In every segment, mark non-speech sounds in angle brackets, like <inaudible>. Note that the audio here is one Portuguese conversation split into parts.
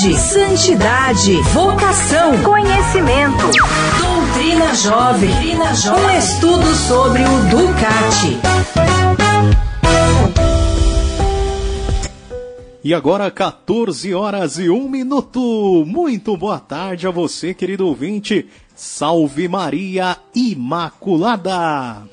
santidade, vocação, conhecimento. Doutrina Jovem. Doutrina Jovem. Um estudo sobre o Ducati. E agora 14 horas e 1 minuto. Muito boa tarde a você, querido ouvinte. Salve Maria Imaculada.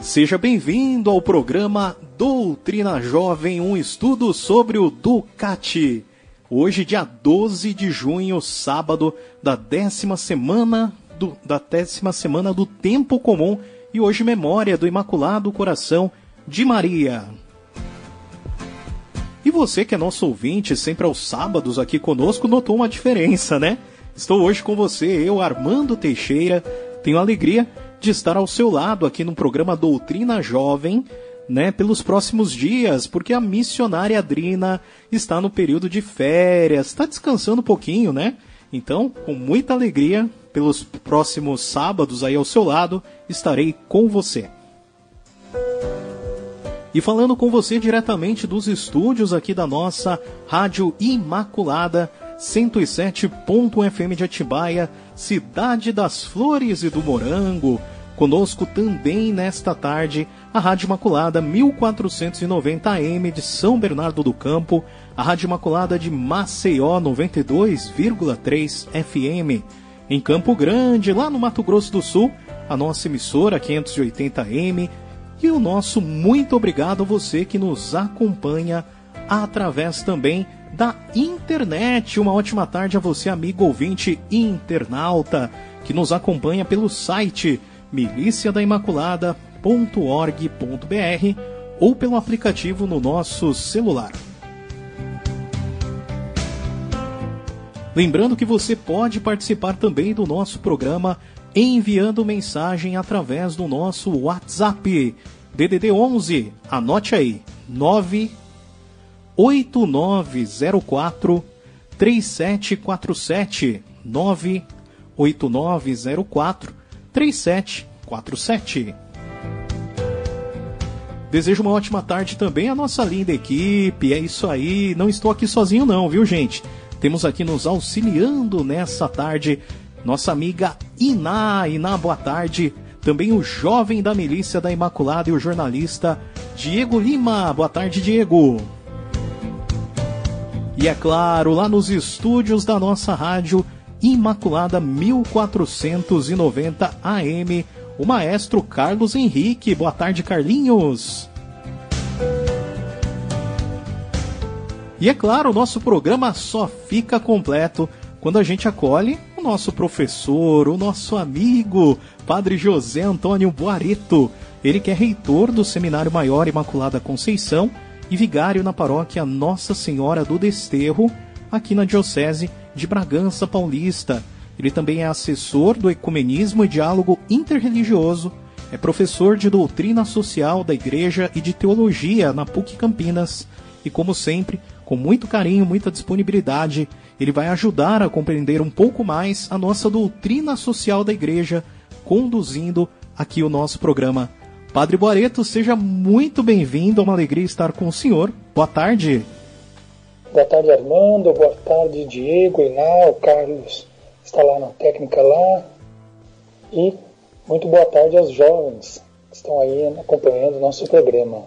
Seja bem-vindo ao programa Doutrina Jovem, um estudo sobre o Ducati. Hoje, dia 12 de junho, sábado da décima semana do, da décima semana do Tempo Comum e hoje memória do Imaculado Coração de Maria. E você que é nosso ouvinte, sempre aos sábados aqui conosco, notou uma diferença, né? Estou hoje com você, eu, Armando Teixeira. Tenho a alegria de estar ao seu lado aqui no programa Doutrina Jovem, né, pelos próximos dias, porque a missionária Adrina está no período de férias, está descansando um pouquinho, né? Então, com muita alegria, pelos próximos sábados aí ao seu lado, estarei com você. E falando com você diretamente dos estúdios aqui da nossa Rádio Imaculada 107.fm de Atibaia, Cidade das Flores e do Morango. Conosco também nesta tarde a Rádio Imaculada 1490 AM de São Bernardo do Campo, a Rádio Imaculada de Maceió 92,3 FM. Em Campo Grande, lá no Mato Grosso do Sul, a nossa emissora 580 AM e o nosso muito obrigado a você que nos acompanha através também da internet. Uma ótima tarde a você, amigo ouvinte internauta, que nos acompanha pelo site miliciadaimaculada.org.br ou pelo aplicativo no nosso celular. Lembrando que você pode participar também do nosso programa enviando mensagem através do nosso WhatsApp. DDD 11, anote aí, 98904 3747 98904 3747. Desejo uma ótima tarde também à nossa linda equipe. É isso aí. Não estou aqui sozinho não, viu, gente? Temos aqui nos auxiliando nessa tarde nossa amiga Iná. Iná, boa tarde. Também o jovem da milícia da Imaculada e o jornalista Diego Lima. Boa tarde, Diego. E é claro, lá nos estúdios da nossa rádio Imaculada 1490 AM, o maestro Carlos Henrique. Boa tarde, Carlinhos. E é claro, o nosso programa só fica completo quando a gente acolhe o nosso professor, o nosso amigo, Padre José Antônio Boareto. Ele que é reitor do Seminário Maior Imaculada Conceição e vigário na paróquia Nossa Senhora do Desterro, aqui na Diocese de Bragança Paulista. Ele também é assessor do Ecumenismo e Diálogo Interreligioso, é professor de Doutrina Social da Igreja e de Teologia na PUC Campinas e, como sempre, com muito carinho, muita disponibilidade, ele vai ajudar a compreender um pouco mais a nossa doutrina social da igreja, conduzindo aqui o nosso programa. Padre Boareto, seja muito bem-vindo, é uma alegria estar com o senhor. Boa tarde. Boa tarde, Armando. Boa tarde, Diego, Iná, o Carlos está lá na técnica lá. E muito boa tarde aos jovens que estão aí acompanhando o nosso programa.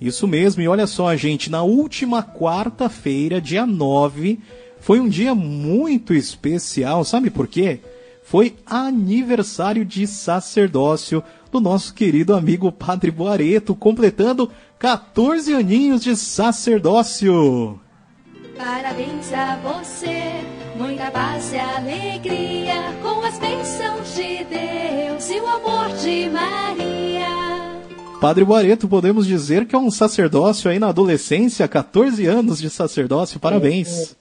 Isso mesmo, e olha só, gente, na última quarta-feira, dia 9, foi um dia muito especial, sabe por quê? Foi aniversário de sacerdócio do nosso querido amigo Padre Boareto, completando 14 aninhos de sacerdócio. Parabéns a você, muita paz e alegria, com as bênçãos de Deus e o amor de Maria. Padre Boareto, podemos dizer que é um sacerdócio aí na adolescência, 14 anos de sacerdócio, parabéns.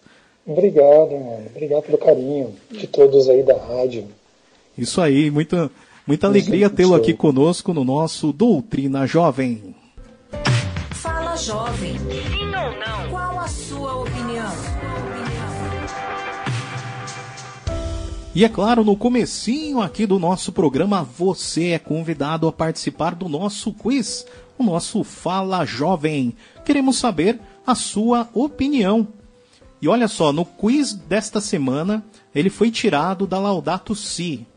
Obrigado, mano. Obrigado pelo carinho de todos aí da rádio. Isso aí, muita, muita alegria tê-lo aqui conosco no nosso Doutrina Jovem. Fala Jovem. E é claro, no comecinho aqui do nosso programa, você é convidado a participar do nosso quiz, o nosso Fala Jovem. Queremos saber a sua opinião. E olha só, no quiz desta semana, ele foi tirado da Laudato Si.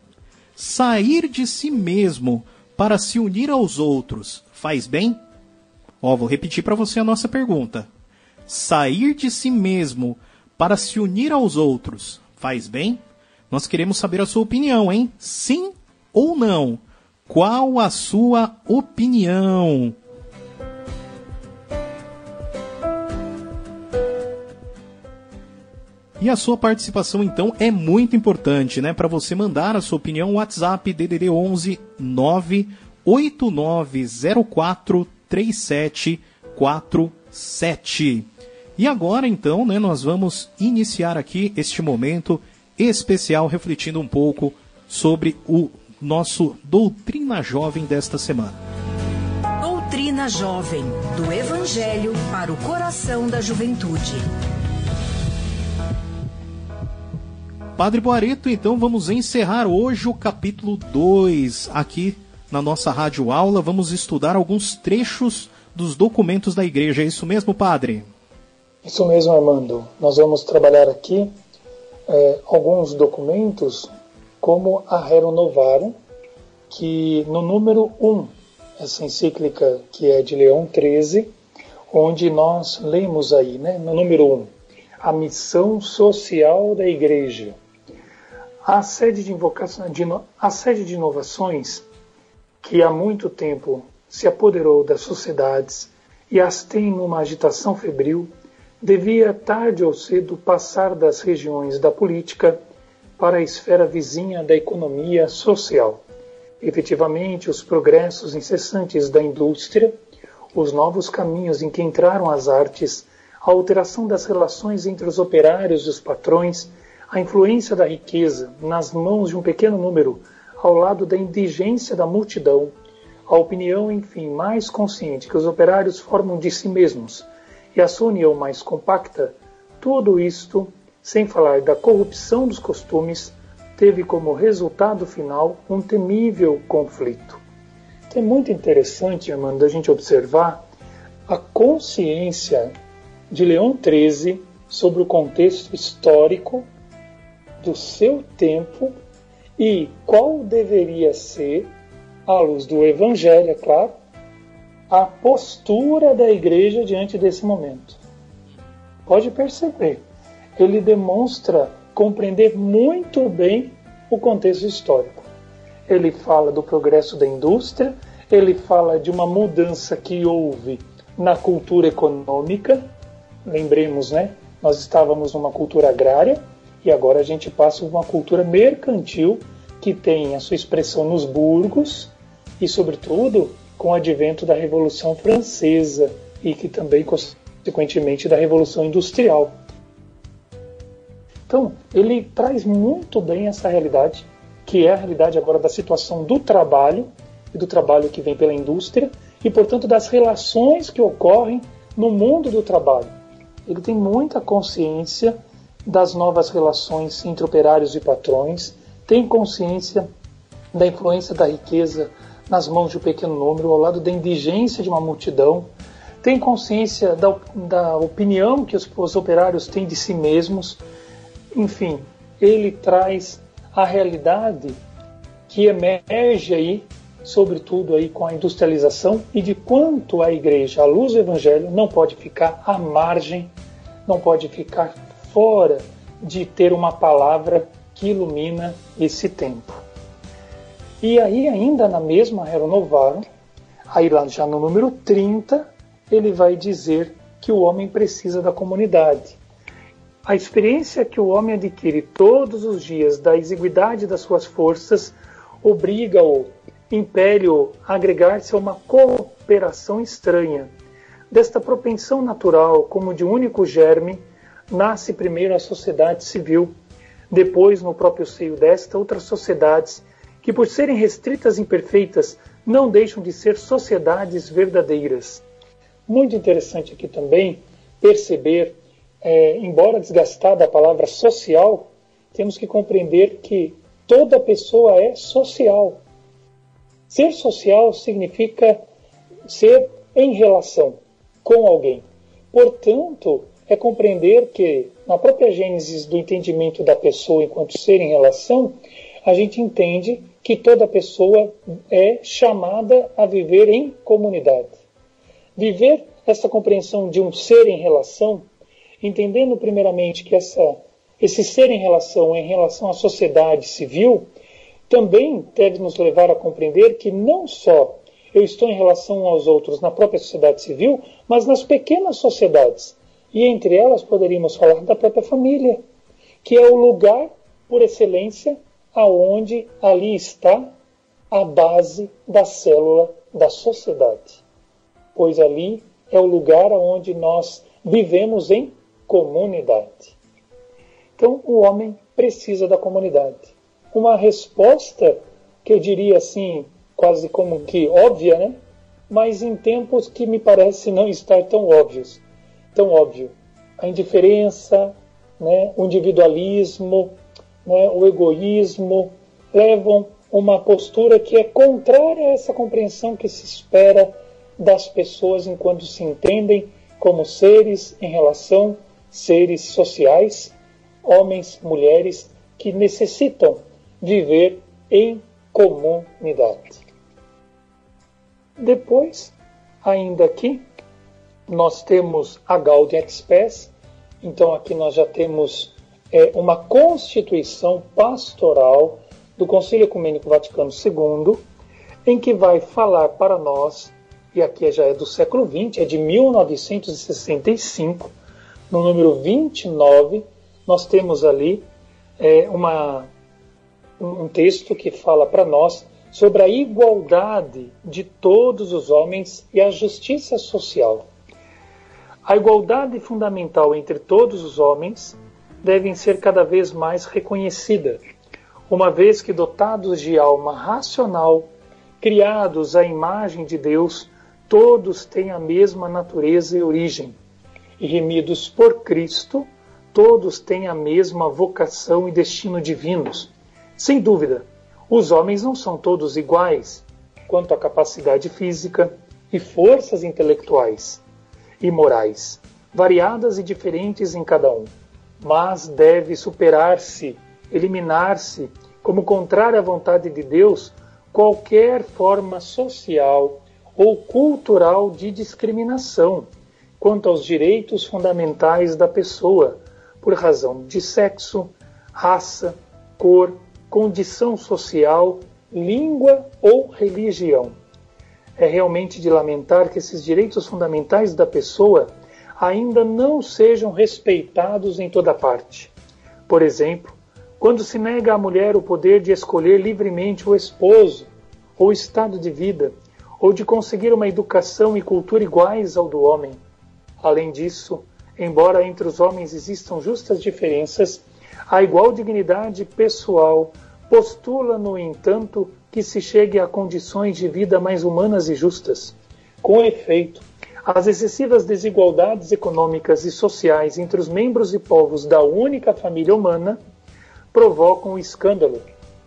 Sair de si mesmo para se unir aos outros faz bem? Ó, vou repetir para você a nossa pergunta. Sair de si mesmo para se unir aos outros faz bem? Nós queremos saber a sua opinião, hein? Sim ou não? Qual a sua opinião? E a sua participação então é muito importante, né? Para você mandar a sua opinião, WhatsApp DDD 11 98904 3747. E agora então, né, nós vamos iniciar aqui este momento especial refletindo um pouco sobre o nosso Doutrina Jovem desta semana. Doutrina Jovem, do Evangelho para o coração da juventude. Padre Boareto, então vamos encerrar hoje o capítulo 2 aqui na nossa rádio aula. Vamos estudar alguns trechos dos documentos da igreja. É isso mesmo, Padre? Isso mesmo, Armando. Nós vamos trabalhar aqui é, alguns documentos, como a Rerum Novarum, que no número 1, essa encíclica que é de Leão XIII, onde nós lemos aí, né, no número 1, a missão social da Igreja. A sede de, invocação, de, a sede de inovações, que há muito tempo se apoderou das sociedades e as tem numa agitação febril, devia tarde ou cedo passar das regiões da política para a esfera vizinha da economia social. Efetivamente, os progressos incessantes da indústria, os novos caminhos em que entraram as artes, a alteração das relações entre os operários e os patrões, a influência da riqueza nas mãos de um pequeno número, ao lado da indigência da multidão, a opinião, enfim, mais consciente que os operários formam de si mesmos e a sua união mais compacta, tudo isto, sem falar da corrupção dos costumes, teve como resultado final um temível conflito. É muito interessante, Amanda, a gente observar a consciência de Leão XIII sobre o contexto histórico do seu tempo e qual deveria ser, à luz do Evangelho, é claro, a postura da igreja diante desse momento. Pode perceber, ele demonstra compreender muito bem o contexto histórico. Ele fala do progresso da indústria, ele fala de uma mudança que houve na cultura econômica. Lembremos, né? Nós estávamos numa cultura agrária e agora a gente passa por uma cultura mercantil que tem a sua expressão nos burgos e, sobretudo, com o advento da Revolução Francesa e que também, consequentemente, da Revolução Industrial. Então, ele traz muito bem essa realidade, que é a realidade agora da situação do trabalho e do trabalho que vem pela indústria e, portanto, das relações que ocorrem no mundo do trabalho. Ele tem muita consciência das novas relações entre operários e patrões, tem consciência da influência da riqueza nas mãos de um pequeno número, ao lado da indigência de uma multidão, tem consciência da, da opinião que os, os operários têm de si mesmos. Enfim, ele traz a realidade que emerge aí, sobretudo aí com a industrialização e de quanto a igreja, à luz do evangelho, não pode ficar à margem, não pode ficar fora de ter uma palavra que ilumina esse tempo. E aí, ainda na mesma Renovaram, aí lá já no número 30, ele vai dizer que o homem precisa da comunidade. A experiência que o homem adquire todos os dias da exiguidade das suas forças obriga-o, impele-o a agregar-se a uma cooperação estranha. Desta propensão natural, como de único germe, nasce primeiro a sociedade civil, depois, no próprio seio desta, outras sociedades que, por serem restritas e imperfeitas, não deixam de ser sociedades verdadeiras. Muito interessante aqui também perceber, é, embora desgastada a palavra social, temos que compreender que toda pessoa é social. Ser social significa ser em relação com alguém. Portanto, é compreender que, na própria gênese do entendimento da pessoa enquanto ser em relação, a gente entende que toda pessoa é chamada a viver em comunidade. Viver essa compreensão de um ser em relação, entendendo primeiramente que essa, esse ser em relação é em relação à sociedade civil, também deve nos levar a compreender que não só eu estou em relação aos outros na própria sociedade civil, mas nas pequenas sociedades. E entre elas poderíamos falar da própria família, que é o lugar por excelência aonde ali está a base da célula da sociedade. Pois ali é o lugar onde nós vivemos em comunidade. Então, o homem precisa da comunidade. Uma resposta que eu diria assim, quase como que óbvia, né? Mas em tempos que me parece não estar tão óbvios, tão óbvio. A indiferença, né? o individualismo, né? o egoísmo levam uma postura que é contrária a essa compreensão que se espera das pessoas enquanto se entendem como seres em relação seres sociais, homens, mulheres que necessitam viver em comunidade. Depois, ainda aqui, nós temos a Gaudium et Spes, então aqui nós já temos é, uma constituição pastoral do Concílio Ecumênico Vaticano II, em que vai falar para nós, e aqui já é do século XX, é de 1965, no número 29, nós temos ali é, uma, um texto que fala para nós sobre a igualdade de todos os homens e a justiça social. A igualdade fundamental entre todos os homens devem ser cada vez mais reconhecida, uma vez que dotados de alma racional, criados à imagem de Deus, todos têm a mesma natureza e origem, e remidos por Cristo, todos têm a mesma vocação e destino divinos. Sem dúvida, os homens não são todos iguais quanto à capacidade física e forças intelectuais e morais, variadas e diferentes em cada um, mas deve superar-se, eliminar-se, como contrária à vontade de Deus, qualquer forma social ou cultural de discriminação quanto aos direitos fundamentais da pessoa, por razão de sexo, raça, cor, condição social, língua ou religião. É realmente de lamentar que esses direitos fundamentais da pessoa ainda não sejam respeitados em toda parte. Por exemplo, quando se nega à mulher o poder de escolher livremente o esposo ou estado de vida, ou de conseguir uma educação e cultura iguais ao do homem. Além disso, embora entre os homens existam justas diferenças, a igual dignidade pessoal postula, no entanto, que se chegue a condições de vida mais humanas e justas. Com efeito, as excessivas desigualdades econômicas e sociais entre os membros e povos da única família humana provocam escândalo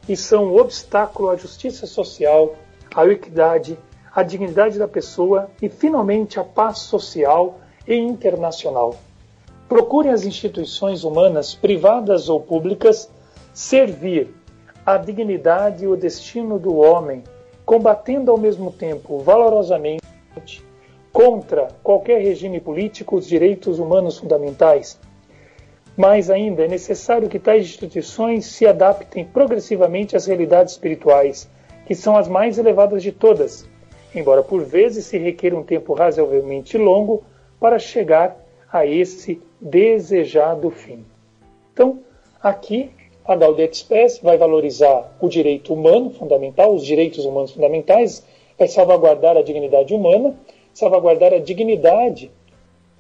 e são um obstáculo à justiça social, à equidade, à dignidade da pessoa e, finalmente, à paz social e internacional. Procurem as instituições humanas, privadas ou públicas, servir a dignidade e o destino do homem, combatendo ao mesmo tempo valorosamente contra qualquer regime político os direitos humanos fundamentais. Mais ainda, é necessário que tais instituições se adaptem progressivamente às realidades espirituais, que são as mais elevadas de todas, embora por vezes se requer um tempo razoavelmente longo para chegar a esse desejado fim. Então, aqui a Gaudium Spes vai valorizar o direito humano fundamental, os direitos humanos fundamentais, vai salvaguardar a dignidade humana, salvaguardar a dignidade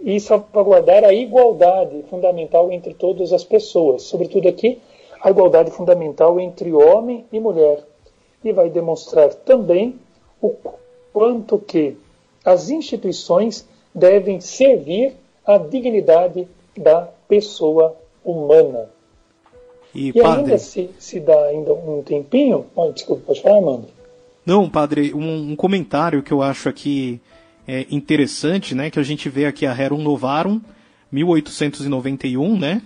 e salvaguardar a igualdade fundamental entre todas as pessoas, sobretudo aqui a igualdade fundamental entre homem e mulher. E vai demonstrar também o quanto que as instituições devem servir à dignidade da pessoa humana. E, e padre... ainda se, se dá ainda um tempinho. Oh, desculpa, pode falar, Amanda? Não, padre, um, um, comentário que eu acho aqui é, interessante, né? Que a gente vê aqui a Rerum Novarum, 1891, né?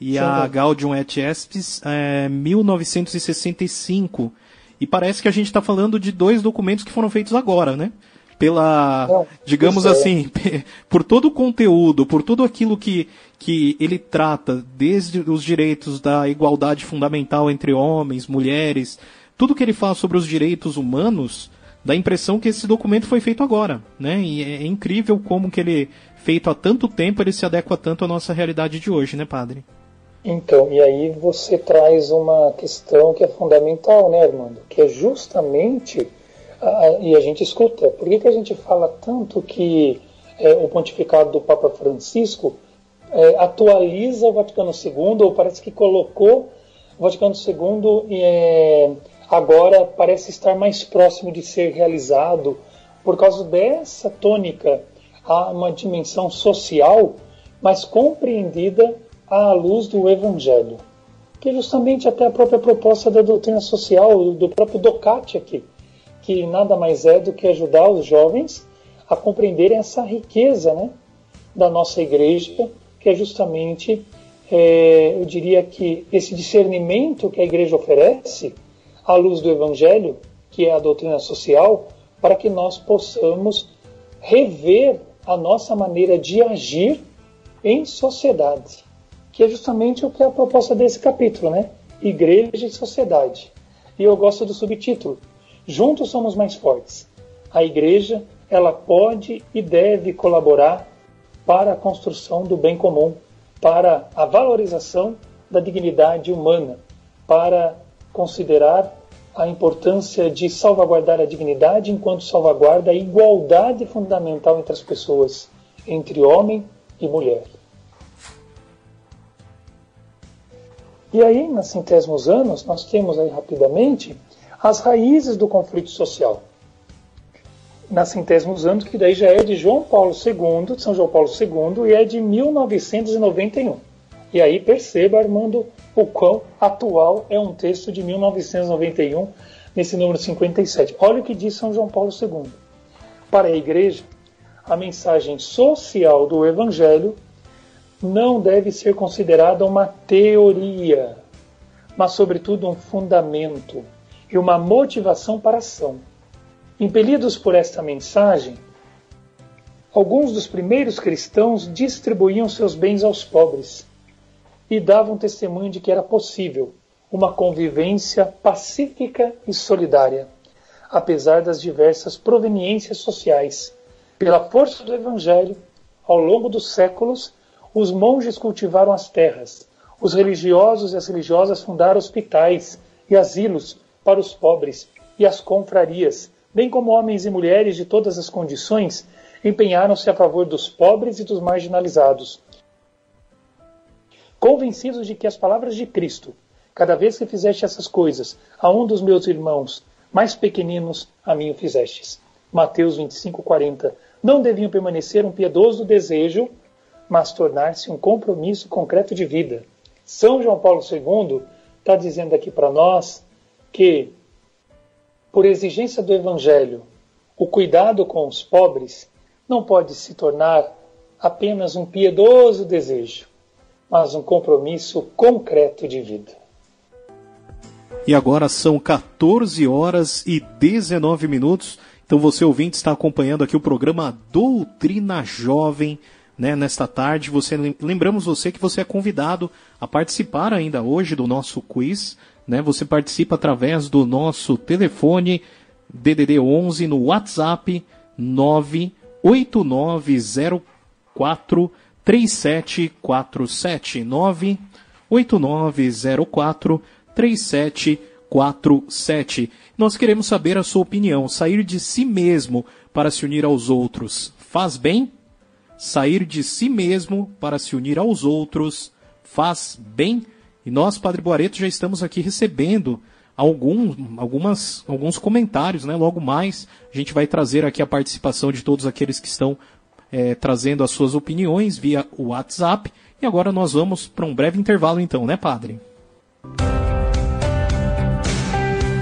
E Sim, a Gaudium et Spes, é, 1965. E parece que a gente está falando de dois documentos que foram feitos agora, né? Pela, Não, digamos é. assim, <laughs> por todo o conteúdo, por tudo aquilo que, que ele trata, desde os direitos da igualdade fundamental entre homens, mulheres, tudo que ele fala sobre os direitos humanos, dá a impressão que esse documento foi feito agora, né? E é incrível como que ele, feito há tanto tempo, ele se adequa tanto à nossa realidade de hoje, né, padre? Então, e aí você traz uma questão que é fundamental, né, Armando? Que é justamente, a, e a gente escuta, por que, que a gente fala tanto que é, o pontificado do Papa Francisco é, atualiza o Vaticano II, ou parece que colocou o Vaticano II é, agora parece estar mais próximo de ser realizado por causa dessa tônica a uma dimensão social, mas compreendida à luz do Evangelho, que é justamente até a própria proposta da doutrina social, do próprio Docati aqui, que nada mais é do que ajudar os jovens a compreenderem essa riqueza né, da nossa igreja, que é justamente, é, eu diria que esse discernimento que a igreja oferece à luz do Evangelho, que é a doutrina social, para que nós possamos rever a nossa maneira de agir em sociedade que é justamente o que é a proposta desse capítulo, né? Igreja e sociedade. E eu gosto do subtítulo: Juntos somos mais fortes. A igreja, ela pode e deve colaborar para a construção do bem comum, para a valorização da dignidade humana, para considerar a importância de salvaguardar a dignidade enquanto salvaguarda a igualdade fundamental entre as pessoas, entre homem e mulher. E aí, nos centésimos anos, nós temos aí rapidamente as raízes do conflito social. Nas centésimos anos, que daí já é de João Paulo II, de São João Paulo II, e é de 1991. E aí perceba, Armando, o quão atual é um texto de 1991, nesse número 57. Olha o que diz São João Paulo II. Para a igreja, a mensagem social do Evangelho não deve ser considerada uma teoria, mas, sobretudo, um fundamento e uma motivação para a ação. Impelidos por esta mensagem, alguns dos primeiros cristãos distribuíam seus bens aos pobres e davam testemunho de que era possível uma convivência pacífica e solidária, apesar das diversas proveniências sociais. Pela força do Evangelho, ao longo dos séculos, os monges cultivaram as terras, os religiosos e as religiosas fundaram hospitais e asilos para os pobres e as confrarias, bem como homens e mulheres de todas as condições, empenharam-se a favor dos pobres e dos marginalizados. Convencidos de que as palavras de Cristo, cada vez que fizeste essas coisas a um dos meus irmãos mais pequeninos, a mim o fizestes. Mateus 25:40. Não deviam permanecer um piedoso desejo mas tornar-se um compromisso concreto de vida. São João Paulo II está dizendo aqui para nós que, por exigência do Evangelho, o cuidado com os pobres não pode se tornar apenas um piedoso desejo, mas um compromisso concreto de vida. E agora são 14 horas e 19 minutos. Então você ouvinte está acompanhando aqui o programa Doutrina Jovem né, nesta tarde. Você lembramos você que você é convidado a participar ainda hoje do nosso quiz, né? Você participa através do nosso telefone DDD 11 no WhatsApp 98904 3747 98904 3747. Nós queremos saber a sua opinião. Sair de si mesmo para se unir aos outros faz bem? sair de si mesmo para se unir aos outros faz bem. E nós, Padre Boareto, já estamos aqui recebendo algum, algumas, alguns comentários, né? Logo mais a gente vai trazer aqui a participação de todos aqueles que estão é, trazendo as suas opiniões via o WhatsApp. E agora nós vamos para um breve intervalo então, né, Padre?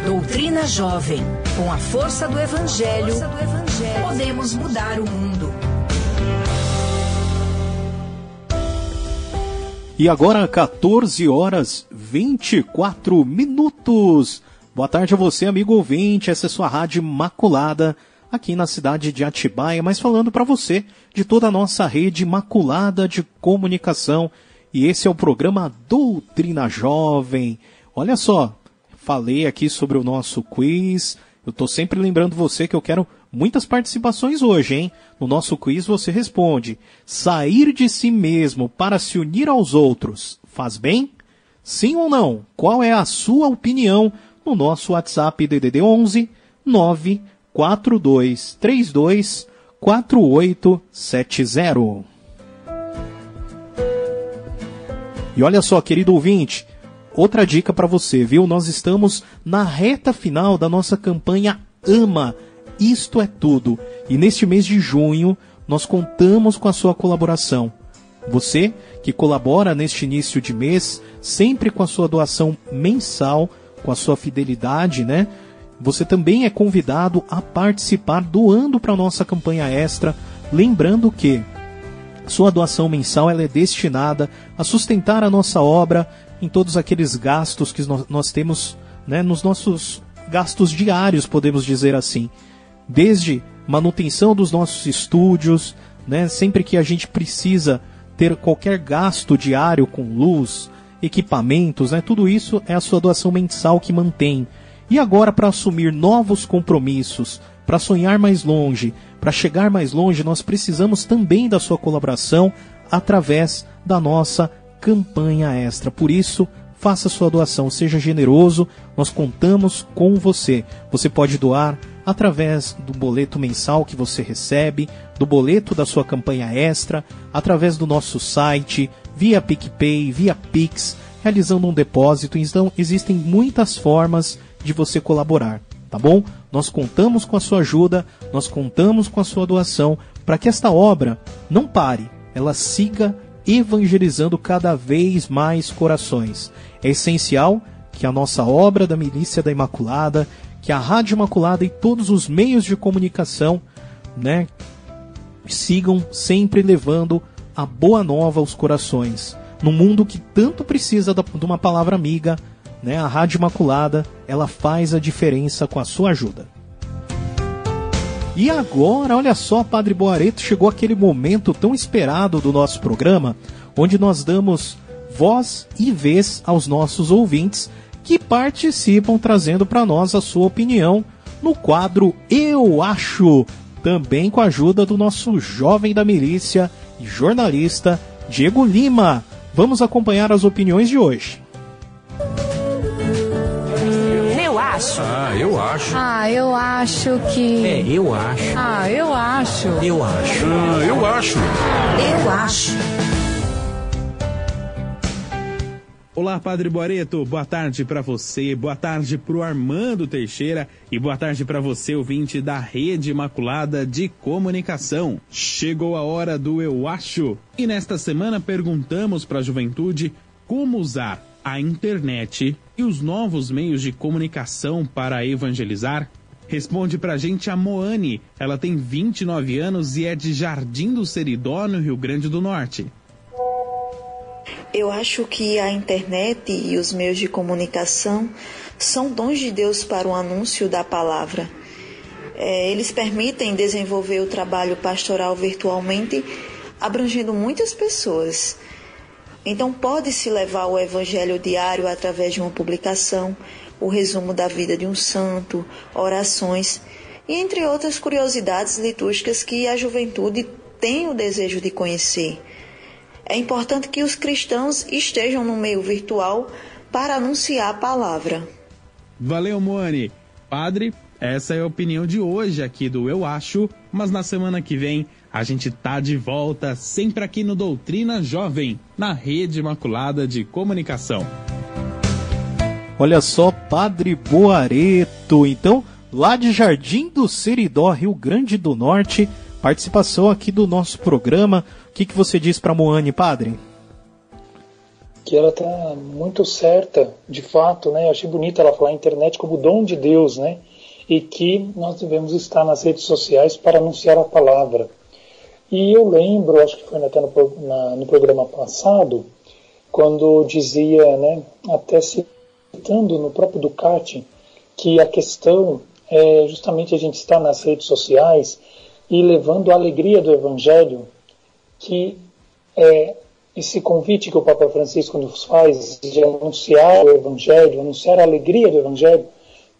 Doutrina Jovem. Com a força do Evangelho, força do evangelho podemos mudar o mundo. E agora, 14 horas 24 minutos. Boa tarde a você, amigo ouvinte. Essa é sua rádio Imaculada, aqui na cidade de Atibaia, mas falando para você de toda a nossa rede Imaculada de comunicação. E esse é o programa Doutrina Jovem. Olha só, falei aqui sobre o nosso quiz. Eu tô sempre lembrando você que eu quero muitas participações hoje, hein? No nosso quiz você responde: sair de si mesmo para se unir aos outros faz bem? Sim ou não? Qual é a sua opinião no nosso WhatsApp DDD 11 94232 4870. E olha só, querido ouvinte, outra dica para você, viu? Nós estamos na reta final da nossa campanha Ama. Isto é tudo. E neste mês de junho, nós contamos com a sua colaboração. Você que colabora neste início de mês, sempre com a sua doação mensal, com a sua fidelidade, né? Você também é convidado a participar doando para a nossa campanha extra, lembrando que sua doação mensal é destinada a sustentar a nossa obra em todos aqueles gastos que nós, nós temos, né, nos nossos gastos diários, podemos dizer assim, desde manutenção dos nossos estúdios, né, sempre que a gente precisa ter qualquer gasto diário com luz, equipamentos, né? Tudo isso é a sua doação mensal que mantém. E agora, para assumir novos compromissos, para sonhar mais longe, para chegar mais longe, nós precisamos também da sua colaboração através da nossa campanha extra. Por isso, faça sua doação, seja generoso, nós contamos com você. Você pode doar através do boleto mensal que você recebe, do boleto da sua campanha extra, através do nosso site, via PicPay, via Pix, realizando um depósito. Então, existem muitas formas de você colaborar, tá bom? Nós contamos com a sua ajuda, nós contamos com a sua doação para que esta obra não pare, ela siga evangelizando cada vez mais corações. É essencial que a nossa obra da Milícia da Imaculada, que a Rádio Imaculada e todos os meios de comunicação, né, sigam sempre levando a boa nova aos corações. Num mundo que tanto precisa de uma palavra amiga, né, a Rádio Imaculada, ela faz a diferença com a sua ajuda. E agora, olha só, Padre Boareto, chegou aquele momento tão esperado do nosso programa, onde nós damos voz e vez aos nossos ouvintes que participam trazendo para nós a sua opinião no quadro Eu Acho, também com a ajuda do nosso jovem da milícia e jornalista Diego Lima. Vamos acompanhar as opiniões de hoje. Acho. Ah, eu acho. Ah, eu acho que. É, eu acho. Ah, eu acho. Eu acho. Ah, eu acho. Eu acho. Olá, Padre Boareto. Boa tarde para você, boa tarde pro Armando Teixeira e boa tarde para você, ouvinte da Rede Imaculada de Comunicação. Chegou a hora do Eu Acho e nesta semana perguntamos para a juventude como usar a internet e os novos meios de comunicação para evangelizar. Responde pra gente a Moane. Ela tem 29 anos e é de Jardim do Seridó, no Rio Grande do Norte. Eu acho que a internet e os meios de comunicação são dons de Deus para o anúncio da palavra. É, eles permitem desenvolver o trabalho pastoral virtualmente, abrangendo muitas pessoas. Então, pode-se levar o evangelho diário através de uma publicação, o resumo da vida de um santo, orações e entre outras curiosidades litúrgicas que a juventude tem o desejo de conhecer. É importante que os cristãos estejam no meio virtual para anunciar a palavra. Valeu, Moane. Padre, essa é a opinião de hoje aqui do Eu Acho, mas na semana que vem a gente tá de volta, sempre aqui no Doutrina Jovem, na Rede Imaculada de Comunicação. Olha só, Padre Boareto. Então, lá de Jardim do Seridó, Rio Grande do Norte, participação aqui do nosso programa. O que, que você diz para Moane, Padre? que ela está muito certa, de fato, né? Eu achei bonita ela falar a internet como dom de Deus, né? E que nós devemos estar nas redes sociais para anunciar a palavra. E eu lembro, acho que foi até no, na, no programa passado, quando dizia, né, até citando no próprio Ducati, que a questão é justamente a gente estar nas redes sociais e levando a alegria do Evangelho, que é esse convite que o Papa Francisco nos faz de anunciar o Evangelho, anunciar a alegria do Evangelho,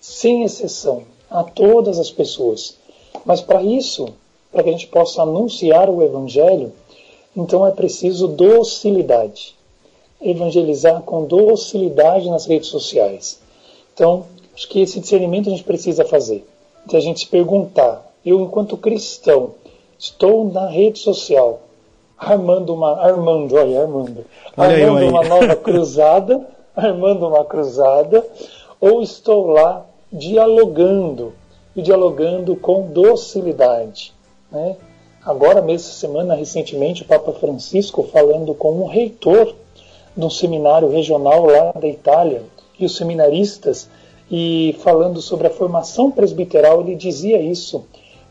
sem exceção, a todas as pessoas. Mas para isso, para que a gente possa anunciar o Evangelho, então é preciso docilidade. Evangelizar com docilidade nas redes sociais. Então, acho que esse discernimento a gente precisa fazer. De a gente se perguntar, eu enquanto cristão, estou na rede social, armando uma. Armando, olha, Armando. Olha armando aí, uma nova <laughs> cruzada, armando uma cruzada, ou estou lá dialogando, e dialogando com docilidade. Né? Agora, mesmo semana, recentemente, o Papa Francisco falando com um reitor de um seminário regional lá da Itália, e os seminaristas, e falando sobre a formação presbiteral, ele dizia isso,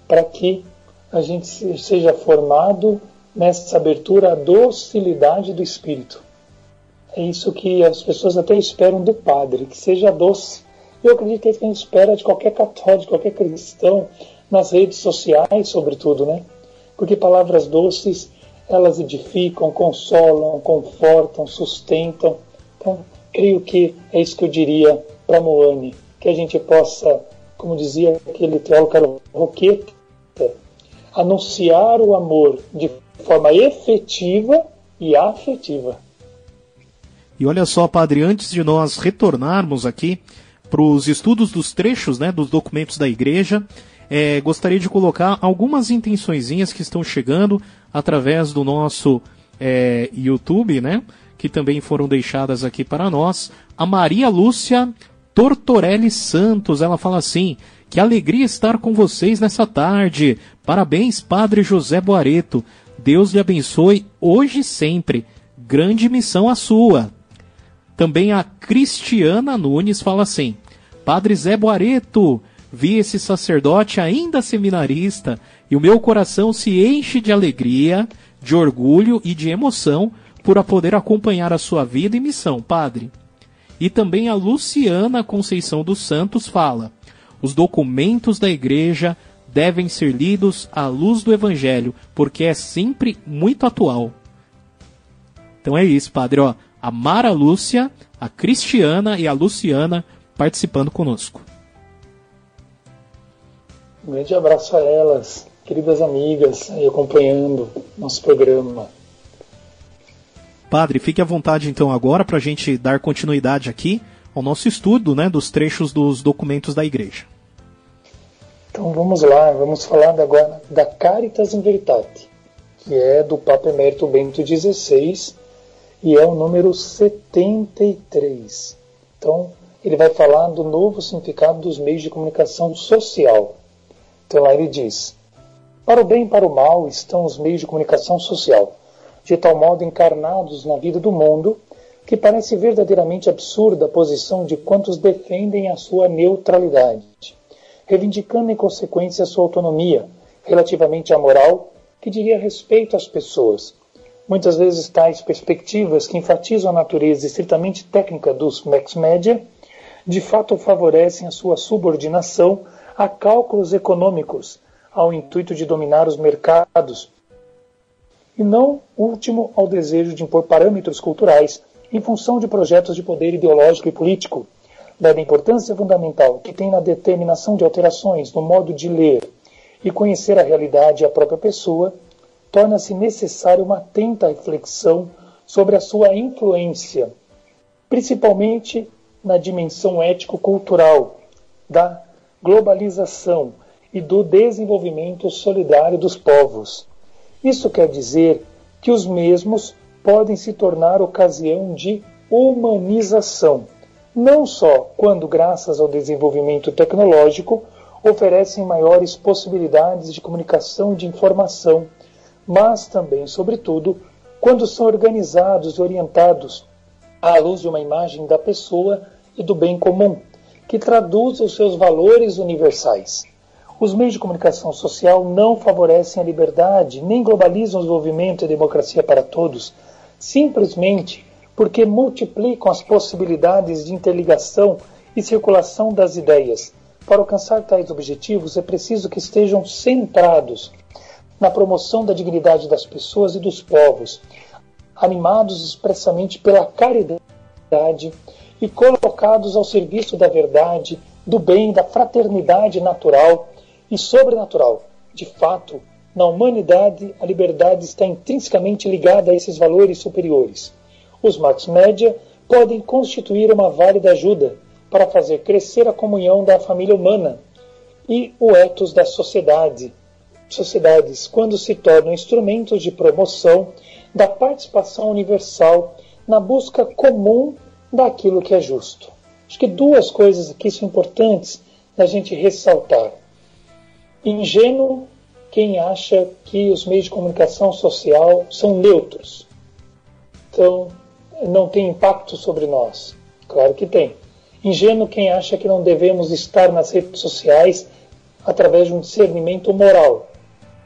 para que a gente seja formado nessa abertura à docilidade do espírito. É isso que as pessoas até esperam do padre, que seja doce. Eu acredito que a gente espera de qualquer católico, de qualquer cristão, nas redes sociais, sobretudo, né? Porque palavras doces, elas edificam, consolam, confortam, sustentam. Então, creio que é isso que eu diria para Moane, que a gente possa, como dizia aquele teólogo Roqueta, anunciar o amor de forma efetiva e afetiva. E olha só, padre, antes de nós retornarmos aqui para os estudos dos trechos né, dos documentos da igreja, é, gostaria de colocar algumas intençõezinhas que estão chegando através do nosso é, YouTube, né? Que também foram deixadas aqui para nós. A Maria Lúcia Tortorelli Santos, ela fala assim: que alegria estar com vocês nessa tarde. Parabéns, Padre José Boareto. Deus lhe abençoe hoje e sempre. Grande missão a sua. Também a Cristiana Nunes fala assim: Padre Zé Boareto, vi esse sacerdote ainda seminarista e o meu coração se enche de alegria, de orgulho e de emoção por poder acompanhar a sua vida e missão, Padre. E também a Luciana Conceição dos Santos fala: os documentos da igreja devem ser lidos à luz do Evangelho, porque é sempre muito atual. Então é isso, padre. Ó, a Mara Lúcia, a Cristiana e a Luciana participando conosco. Um grande abraço a elas, queridas amigas, aí acompanhando nosso programa. Padre, fique à vontade então agora para a gente dar continuidade aqui ao nosso estudo né, dos trechos dos documentos da igreja. Então vamos lá, vamos falar agora da Caritas in Veritate, que é do Papa Emérito Bento XVI e é o número 73. Então ele vai falar do novo significado dos meios de comunicação social. Então lá ele diz: Para o bem e para o mal estão os meios de comunicação social, de tal modo encarnados na vida do mundo que parece verdadeiramente absurda a posição de quantos defendem a sua neutralidade reivindicando em consequência sua autonomia relativamente à moral que diria respeito às pessoas. Muitas vezes tais perspectivas que enfatizam a natureza estritamente técnica dos max media de fato favorecem a sua subordinação a cálculos econômicos, ao intuito de dominar os mercados, e não último ao desejo de impor parâmetros culturais em função de projetos de poder ideológico e político, dada a importância fundamental que tem na determinação de alterações no modo de ler e conhecer a realidade e a própria pessoa, torna-se necessária uma atenta reflexão sobre a sua influência, principalmente na dimensão ético-cultural da globalização e do desenvolvimento solidário dos povos. Isso quer dizer que os mesmos podem se tornar ocasião de humanização não só quando, graças ao desenvolvimento tecnológico, oferecem maiores possibilidades de comunicação de informação, mas também, sobretudo, quando são organizados e orientados à luz de uma imagem da pessoa e do bem comum, que traduz os seus valores universais. Os meios de comunicação social não favorecem a liberdade, nem globalizam o desenvolvimento e a democracia para todos, simplesmente porque multiplicam as possibilidades de interligação e circulação das ideias. Para alcançar tais objetivos, é preciso que estejam centrados na promoção da dignidade das pessoas e dos povos, animados expressamente pela caridade e colocados ao serviço da verdade, do bem, da fraternidade natural e sobrenatural. De fato, na humanidade, a liberdade está intrinsecamente ligada a esses valores superiores. Os max média podem constituir uma válida ajuda para fazer crescer a comunhão da família humana e o ethos da sociedade, sociedades quando se tornam instrumentos de promoção da participação universal na busca comum daquilo que é justo. Acho que duas coisas aqui são importantes da gente ressaltar. Ingênuo quem acha que os meios de comunicação social são neutros. Então, não tem impacto sobre nós. Claro que tem. Ingênuo quem acha que não devemos estar nas redes sociais através de um discernimento moral.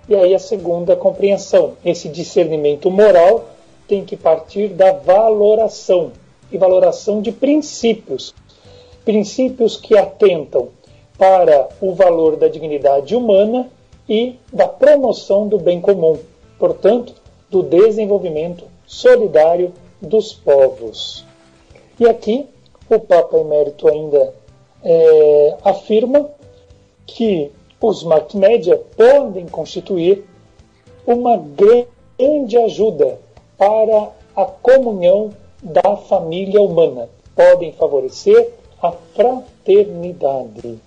E aí a segunda compreensão. Esse discernimento moral tem que partir da valoração e valoração de princípios. Princípios que atentam para o valor da dignidade humana e da promoção do bem comum, portanto, do desenvolvimento solidário dos povos. E aqui o Papa Emérito ainda é, afirma que os multimédia podem constituir uma grande ajuda para a comunhão da família humana, podem favorecer a fraternidade,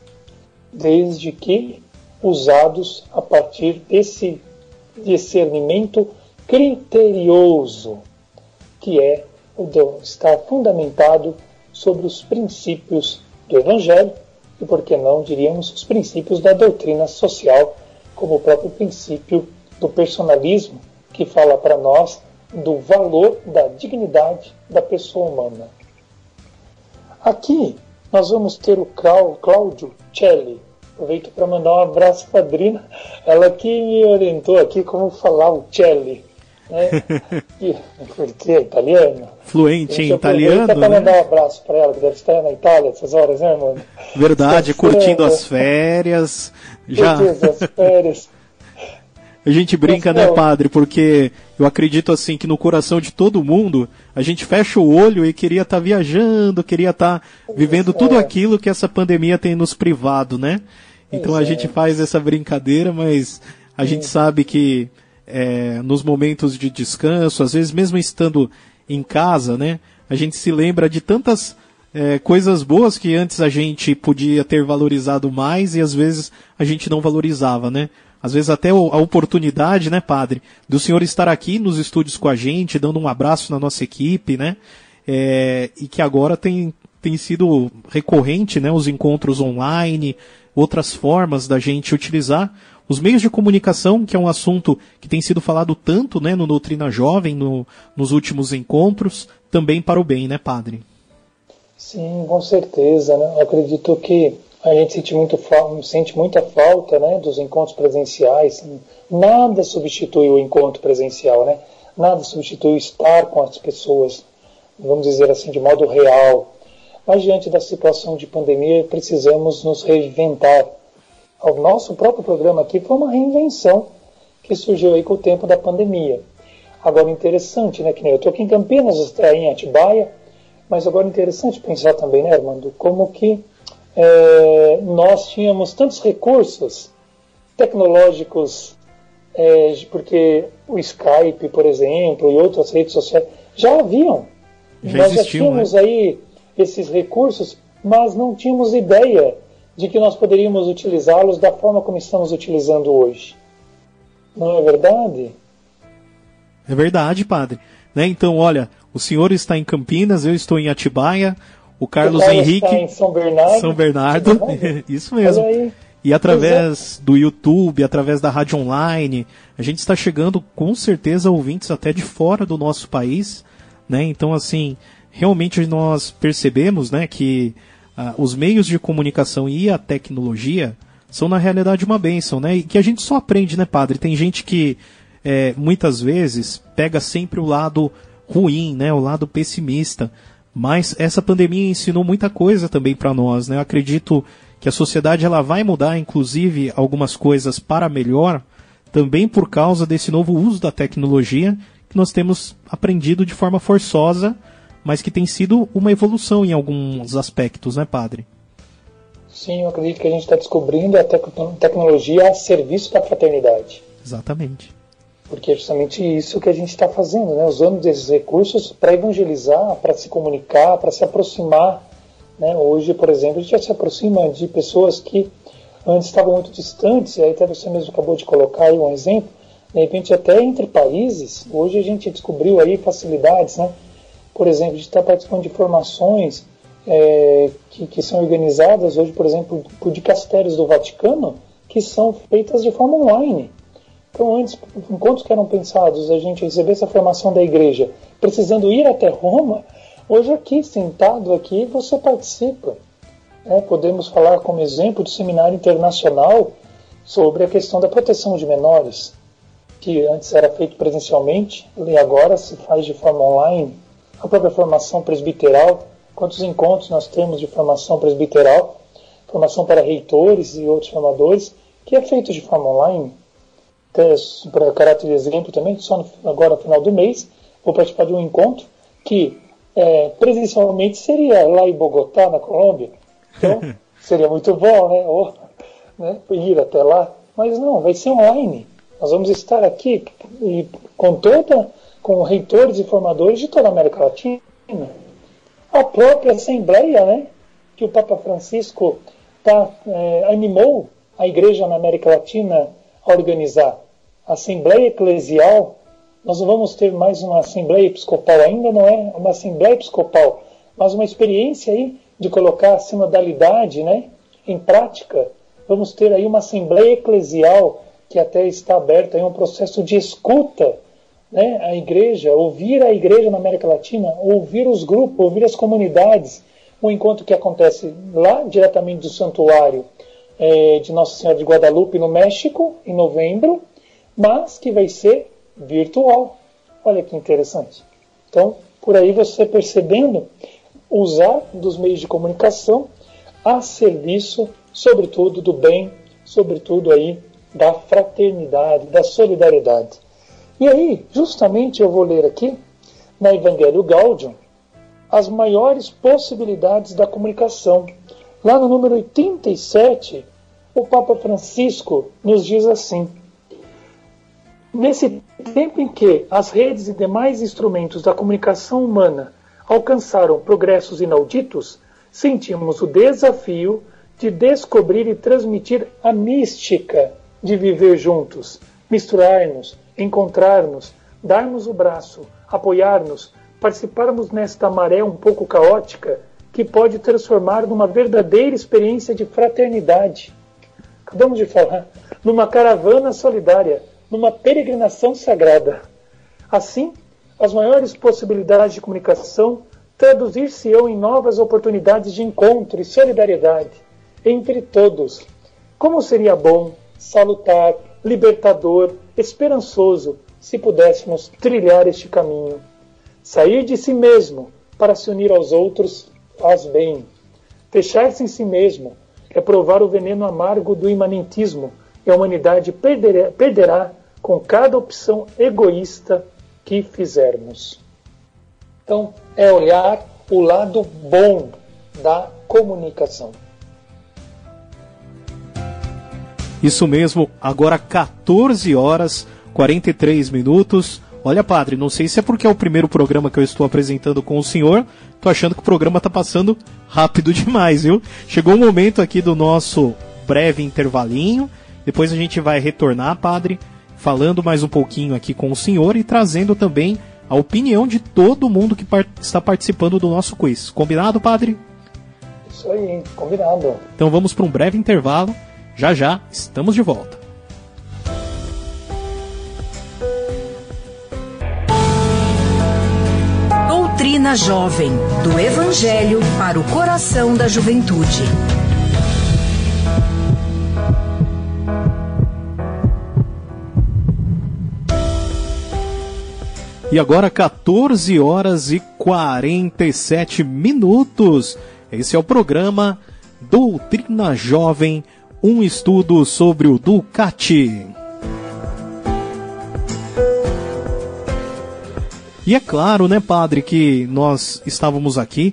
desde que usados a partir desse discernimento criterioso, que é o de estar fundamentado sobre os princípios do Evangelho e, por que não, diríamos, os princípios da doutrina social, como o próprio princípio do personalismo, que fala para nós do valor da dignidade da pessoa humana. Aqui nós vamos ter o Cláudio Celli. Aproveito para mandar um abraço para a Adrina, ela que me orientou aqui como falar o Celli. Né? <laughs> porque é italiano. Fluente em italiano. para né? mandar um abraço para ela, que deve estar na Itália essas horas, né, mano? Verdade, curtindo as férias. Já. Curtindo as férias. A gente brinca, né, padre? Porque eu acredito assim que no coração de todo mundo a gente fecha o olho e queria estar tá viajando, queria estar tá vivendo tudo aquilo que essa pandemia tem nos privado, né? Então a gente faz essa brincadeira, mas a gente sabe que é, nos momentos de descanso, às vezes mesmo estando em casa, né? A gente se lembra de tantas é, coisas boas que antes a gente podia ter valorizado mais e às vezes a gente não valorizava, né? Às vezes até a oportunidade, né, padre, do senhor estar aqui nos estúdios com a gente, dando um abraço na nossa equipe, né? É, e que agora tem, tem sido recorrente, né, os encontros online, outras formas da gente utilizar os meios de comunicação, que é um assunto que tem sido falado tanto né, no Doutrina Jovem, no, nos últimos encontros, também para o bem, né, padre? Sim, com certeza. Né? Eu acredito que a gente sente, muito, sente muita falta né, dos encontros presenciais. Nada substitui o encontro presencial, né? nada substitui estar com as pessoas, vamos dizer assim, de modo real. Mas diante da situação de pandemia, precisamos nos reinventar o nosso próprio programa aqui foi uma reinvenção que surgiu aí com o tempo da pandemia. Agora interessante, né, que nem eu estou aqui em Campinas, em Atibaia, mas agora interessante pensar também, né, Armando, como que é, nós tínhamos tantos recursos tecnológicos, é, porque o Skype, por exemplo, e outras redes sociais já haviam. Já nós já tínhamos né? aí esses recursos, mas não tínhamos ideia de que nós poderíamos utilizá-los da forma como estamos utilizando hoje. Não é verdade? É verdade, padre. Né? Então, olha, o senhor está em Campinas, eu estou em Atibaia, o Carlos, o Carlos Henrique em São Bernardo. São Bernardo, <laughs> isso mesmo. E através do YouTube, através da rádio online, a gente está chegando com certeza a ouvintes até de fora do nosso país, né? Então assim, realmente nós percebemos né, que ah, os meios de comunicação e a tecnologia são na realidade uma bênção, né? E que a gente só aprende, né, padre? Tem gente que é, muitas vezes pega sempre o lado ruim, né, o lado pessimista. Mas essa pandemia ensinou muita coisa também para nós, né? Eu acredito que a sociedade ela vai mudar, inclusive algumas coisas para melhor, também por causa desse novo uso da tecnologia que nós temos aprendido de forma forçosa mas que tem sido uma evolução em alguns aspectos, né, padre? Sim, eu acredito que a gente está descobrindo a tec tecnologia a serviço da fraternidade. Exatamente. Porque é justamente isso que a gente está fazendo, né? usando esses recursos para evangelizar, para se comunicar, para se aproximar. Né? Hoje, por exemplo, a gente já se aproxima de pessoas que antes estavam muito distantes, e aí até você mesmo acabou de colocar aí um exemplo, de repente até entre países, hoje a gente descobriu aí facilidades, né? Por exemplo, a gente está participando de formações é, que, que, são organizadas hoje, por exemplo, por dicastérios do Vaticano, que são feitas de forma online. Então, antes, enquanto que eram pensados a gente receber essa formação da igreja, precisando ir até Roma, hoje aqui, sentado aqui, você participa. É, podemos falar como exemplo do seminário internacional sobre a questão da proteção de menores, que antes era feito presencialmente e agora se faz de forma online a própria formação presbiteral, quantos encontros nós temos de formação presbiteral, formação para reitores e outros formadores, que é feito de forma online. Para caráter de exemplo também, só no, agora no final do mês, vou participar de um encontro que é, presencialmente seria lá em Bogotá, na Colômbia. Então, <laughs> seria muito bom, né? Ou, né? Ir até lá. Mas não, vai ser online. Nós vamos estar aqui e com toda com reitores e formadores de toda a América Latina. A própria Assembleia, né, que o Papa Francisco tá, é, animou a Igreja na América Latina a organizar. Assembleia Eclesial, nós não vamos ter mais uma Assembleia Episcopal, ainda não é? Uma Assembleia Episcopal, mas uma experiência aí de colocar a sinodalidade né, em prática. Vamos ter aí uma Assembleia Eclesial que até está aberta em um processo de escuta né, a igreja, ouvir a igreja na América Latina, ouvir os grupos, ouvir as comunidades, um encontro que acontece lá diretamente do santuário é, de Nossa Senhora de Guadalupe, no México, em novembro, mas que vai ser virtual. Olha que interessante. Então, por aí você percebendo usar dos meios de comunicação a serviço, sobretudo do bem, sobretudo aí da fraternidade, da solidariedade. E aí, justamente eu vou ler aqui, na Evangelho Gaudium, as maiores possibilidades da comunicação. Lá no número 87, o Papa Francisco nos diz assim: Nesse tempo em que as redes e demais instrumentos da comunicação humana alcançaram progressos inauditos, sentimos o desafio de descobrir e transmitir a mística de viver juntos, misturar-nos, encontrar-nos, darmos o braço, apoiar-nos, participarmos nesta maré um pouco caótica que pode transformar numa verdadeira experiência de fraternidade. Acabamos de falar, numa caravana solidária, numa peregrinação sagrada. Assim, as maiores possibilidades de comunicação traduzir-se-ão em novas oportunidades de encontro e solidariedade entre todos. Como seria bom, salutar, libertador, esperançoso se pudéssemos trilhar este caminho. Sair de si mesmo para se unir aos outros faz bem. Fechar-se em si mesmo é provar o veneno amargo do imanentismo e a humanidade perderá, perderá com cada opção egoísta que fizermos. Então, é olhar o lado bom da comunicação. Isso mesmo, agora 14 horas 43 minutos. Olha, padre, não sei se é porque é o primeiro programa que eu estou apresentando com o senhor, tô achando que o programa tá passando rápido <laughs> demais, viu? Chegou o momento aqui do nosso breve intervalinho. Depois a gente vai retornar, padre, falando mais um pouquinho aqui com o senhor e trazendo também a opinião de todo mundo que part está participando do nosso quiz. Combinado, padre? Isso aí, combinado. Então vamos para um breve intervalo. Já já estamos de volta. Doutrina Jovem, do Evangelho para o coração da juventude. E agora 14 horas e 47 minutos. Esse é o programa Doutrina Jovem, um estudo sobre o Ducati. E é claro, né, padre, que nós estávamos aqui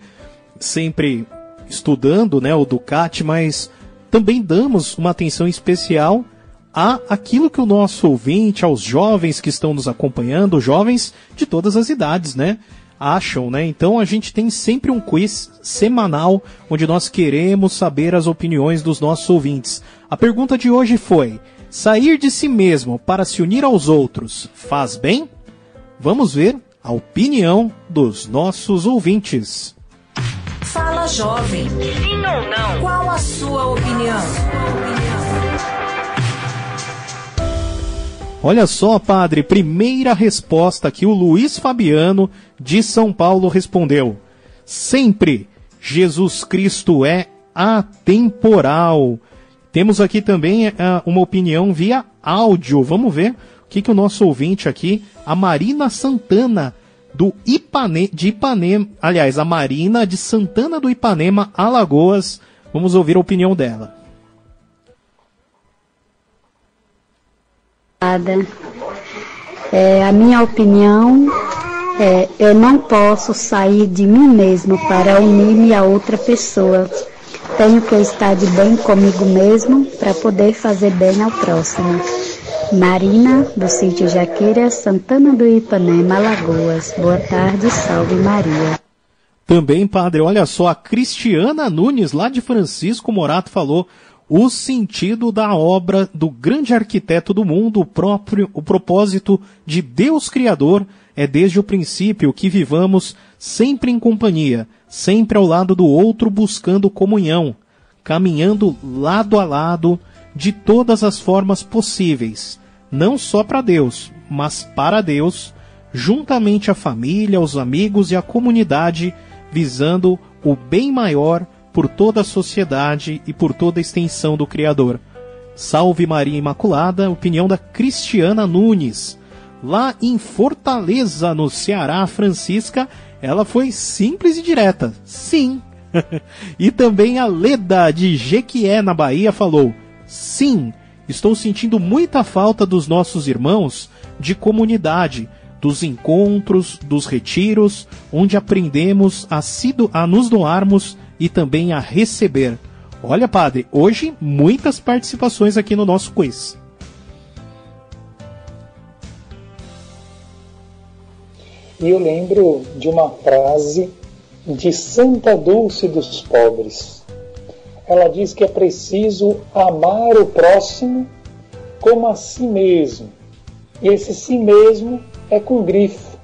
sempre estudando, né, o Ducati, mas também damos uma atenção especial a aquilo que o nosso ouvinte, aos jovens que estão nos acompanhando, jovens de todas as idades, né? Acham, né? Então a gente tem sempre um quiz semanal onde nós queremos saber as opiniões dos nossos ouvintes. A pergunta de hoje foi: sair de si mesmo para se unir aos outros faz bem? Vamos ver a opinião dos nossos ouvintes. Fala jovem. Sim ou não? Qual a sua opinião? Olha só, padre, primeira resposta que o Luiz Fabiano de São Paulo respondeu. Sempre Jesus Cristo é atemporal. Temos aqui também uh, uma opinião via áudio. Vamos ver o que, que o nosso ouvinte aqui, a Marina Santana, do Ipane, de Ipanema, aliás, a Marina de Santana do Ipanema, Alagoas. Vamos ouvir a opinião dela. É, a minha opinião é, eu não posso sair de mim mesmo para unir-me a outra pessoa. Tenho que estar de bem comigo mesmo para poder fazer bem ao próximo. Marina, do sítio Jaqueira, Santana do Ipanema, Alagoas. Boa tarde, salve Maria. Também, padre, olha só, a Cristiana Nunes, lá de Francisco Morato, falou o sentido da obra do grande arquiteto do mundo, o próprio, o propósito de Deus Criador é desde o princípio que vivamos sempre em companhia, sempre ao lado do outro buscando comunhão, caminhando lado a lado de todas as formas possíveis, não só para Deus, mas para Deus, juntamente à família, aos amigos e à comunidade, visando o bem maior por toda a sociedade e por toda a extensão do Criador. Salve Maria Imaculada, opinião da Cristiana Nunes. Lá em Fortaleza, no Ceará, Francisca, ela foi simples e direta. Sim. <laughs> e também a Leda, de Jequié, na Bahia, falou: Sim, estou sentindo muita falta dos nossos irmãos de comunidade, dos encontros, dos retiros, onde aprendemos a, a nos doarmos e também a receber. Olha, padre, hoje muitas participações aqui no nosso quiz. E eu lembro de uma frase de Santa Dulce dos Pobres. Ela diz que é preciso amar o próximo como a si mesmo. E esse si mesmo é com grifo,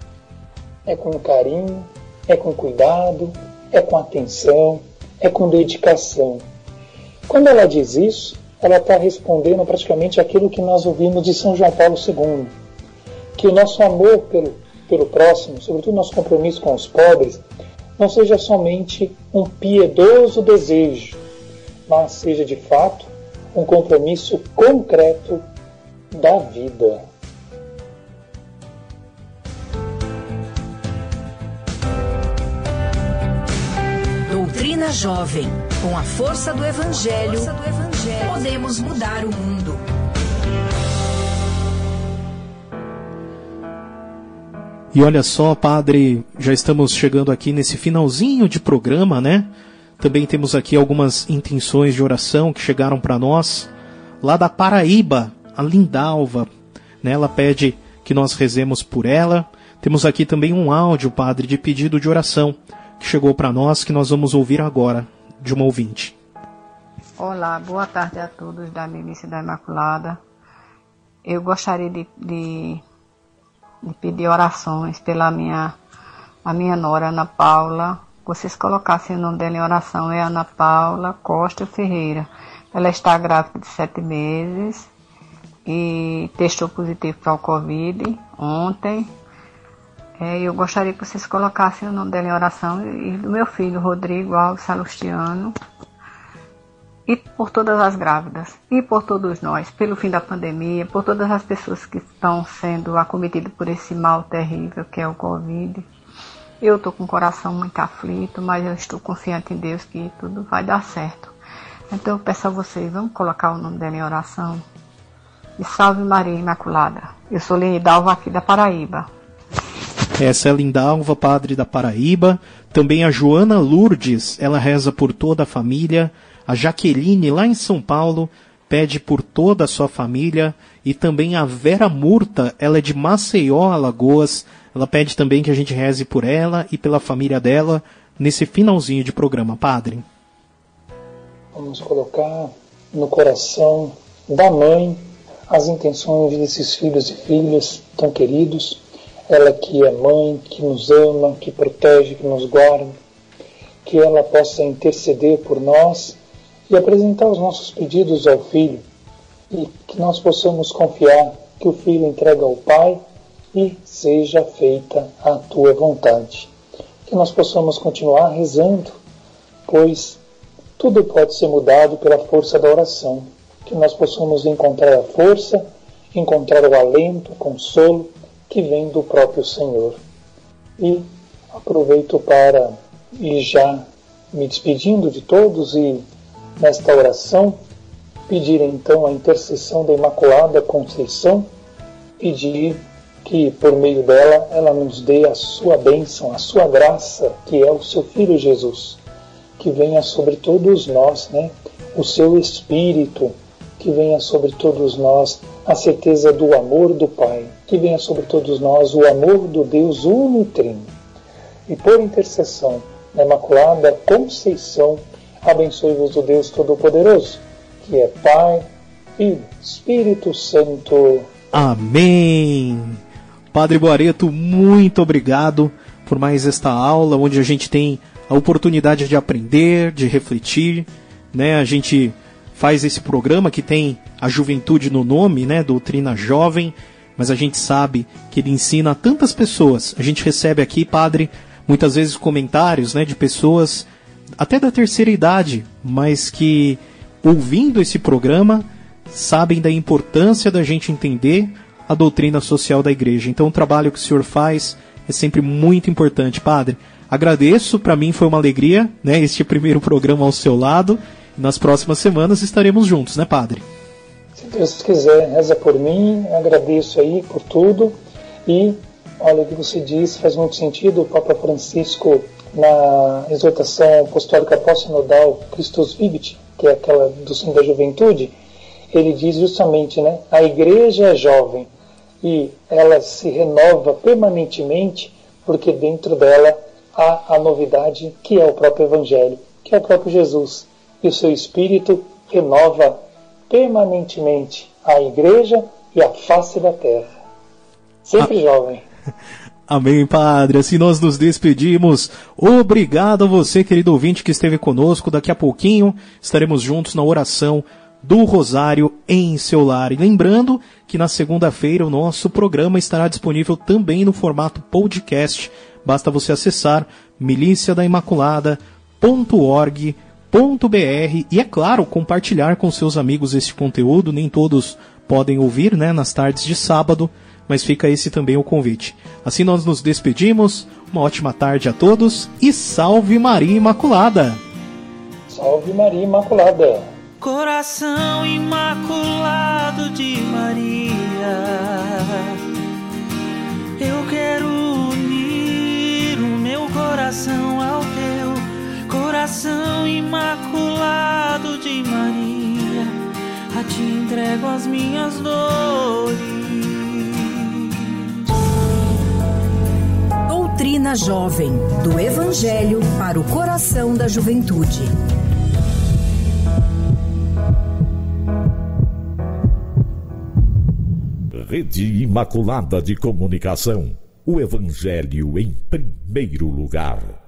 é com carinho, é com cuidado, é com atenção, é com dedicação. Quando ela diz isso, ela está respondendo praticamente aquilo que nós ouvimos de São João Paulo II, que o nosso amor pelo, pelo próximo, sobretudo nosso compromisso com os pobres, não seja somente um piedoso desejo, mas seja de fato um compromisso concreto da vida. Doutrina Jovem. Com a força do Evangelho, força do evangelho podemos mudar o mundo. E olha só, padre, já estamos chegando aqui nesse finalzinho de programa, né? Também temos aqui algumas intenções de oração que chegaram para nós. Lá da Paraíba, a Lindalva, né? Ela pede que nós rezemos por ela. Temos aqui também um áudio, padre, de pedido de oração que chegou para nós que nós vamos ouvir agora de uma ouvinte. Olá, boa tarde a todos da Milícia da Imaculada. Eu gostaria de, de, de pedir orações pela minha, a minha nora Ana Paula. Vocês colocassem o nome dela em oração, é Ana Paula Costa Ferreira. Ela está grávida de sete meses e testou positivo para o Covid ontem É, eu gostaria que vocês colocassem o nome dela em oração e do meu filho, Rodrigo Alves Salustiano, e por todas as grávidas, e por todos nós, pelo fim da pandemia, por todas as pessoas que estão sendo acometidas por esse mal terrível que é o Covid. Eu estou com o coração muito aflito, mas eu estou confiante em Deus que tudo vai dar certo. Então eu peço a vocês, vamos colocar o nome dela em oração. E salve Maria Imaculada. Eu sou Lenidalva aqui da Paraíba. Essa é a Lindalva, padre da Paraíba. Também a Joana Lourdes, ela reza por toda a família. A Jaqueline, lá em São Paulo, pede por toda a sua família. E também a Vera Murta, ela é de Maceió, Alagoas. Ela pede também que a gente reze por ela e pela família dela nesse finalzinho de programa, padre. Vamos colocar no coração da mãe as intenções desses filhos e filhas tão queridos. Ela que é mãe, que nos ama, que protege, que nos guarda, que ela possa interceder por nós e apresentar os nossos pedidos ao filho e que nós possamos confiar que o filho entrega ao pai e seja feita a tua vontade. Que nós possamos continuar rezando, pois tudo pode ser mudado pela força da oração. Que nós possamos encontrar a força, encontrar o alento, o consolo que vem do próprio Senhor. E aproveito para ir já me despedindo de todos e nesta oração pedir então a intercessão da Imaculada Conceição, pedir que por meio dela ela nos dê a sua bênção, a sua graça, que é o seu Filho Jesus, que venha sobre todos nós, né? O seu Espírito, que venha sobre todos nós a certeza do amor do Pai, que venha sobre todos nós o amor do Deus unitrino. E por intercessão da Imaculada Conceição, abençoe-vos o Deus Todo-Poderoso, que é Pai, Filho, Espírito Santo. Amém. Padre Boareto, muito obrigado por mais esta aula, onde a gente tem a oportunidade de aprender, de refletir, né? A gente faz esse programa que tem a juventude no nome, né? Doutrina Jovem, mas a gente sabe que ele ensina a tantas pessoas. A gente recebe aqui, padre, muitas vezes comentários, né, de pessoas até da terceira idade, mas que ouvindo esse programa sabem da importância da gente entender a doutrina social da igreja. Então o trabalho que o senhor faz é sempre muito importante, padre. Agradeço, para mim foi uma alegria, né, este primeiro programa ao seu lado. Nas próximas semanas estaremos juntos, né, padre? Se Deus quiser, reza por mim, agradeço aí por tudo. E olha o que você disse, faz muito sentido. O Papa Francisco, na exortação apostólica pós-sinodal Christus Vivit, que é aquela do sim da juventude, ele diz justamente, né, a igreja é jovem e ela se renova permanentemente porque dentro dela há a novidade que é o próprio Evangelho, que é o próprio Jesus. E o seu Espírito renova permanentemente a igreja e a face da terra. Sempre ah. jovem. <laughs> Amém, Padre. Assim nós nos despedimos. Obrigado a você, querido ouvinte, que esteve conosco. Daqui a pouquinho estaremos juntos na oração do Rosário em seu lar. E lembrando que na segunda-feira o nosso programa estará disponível também no formato podcast. Basta você acessar miliciadaImaculada.org.br e, é claro, compartilhar com seus amigos este conteúdo. Nem todos podem ouvir né, nas tardes de sábado, mas fica esse também o convite. Assim nós nos despedimos. Uma ótima tarde a todos e salve Maria Imaculada! Salve Maria Imaculada! Coração imaculado de Maria, eu quero unir o meu coração ao teu, coração imaculado de Maria, a ti entrego as minhas dores. Doutrina Jovem, do Evangelho para o coração da juventude. Rede Imaculada de Comunicação. O Evangelho em primeiro lugar.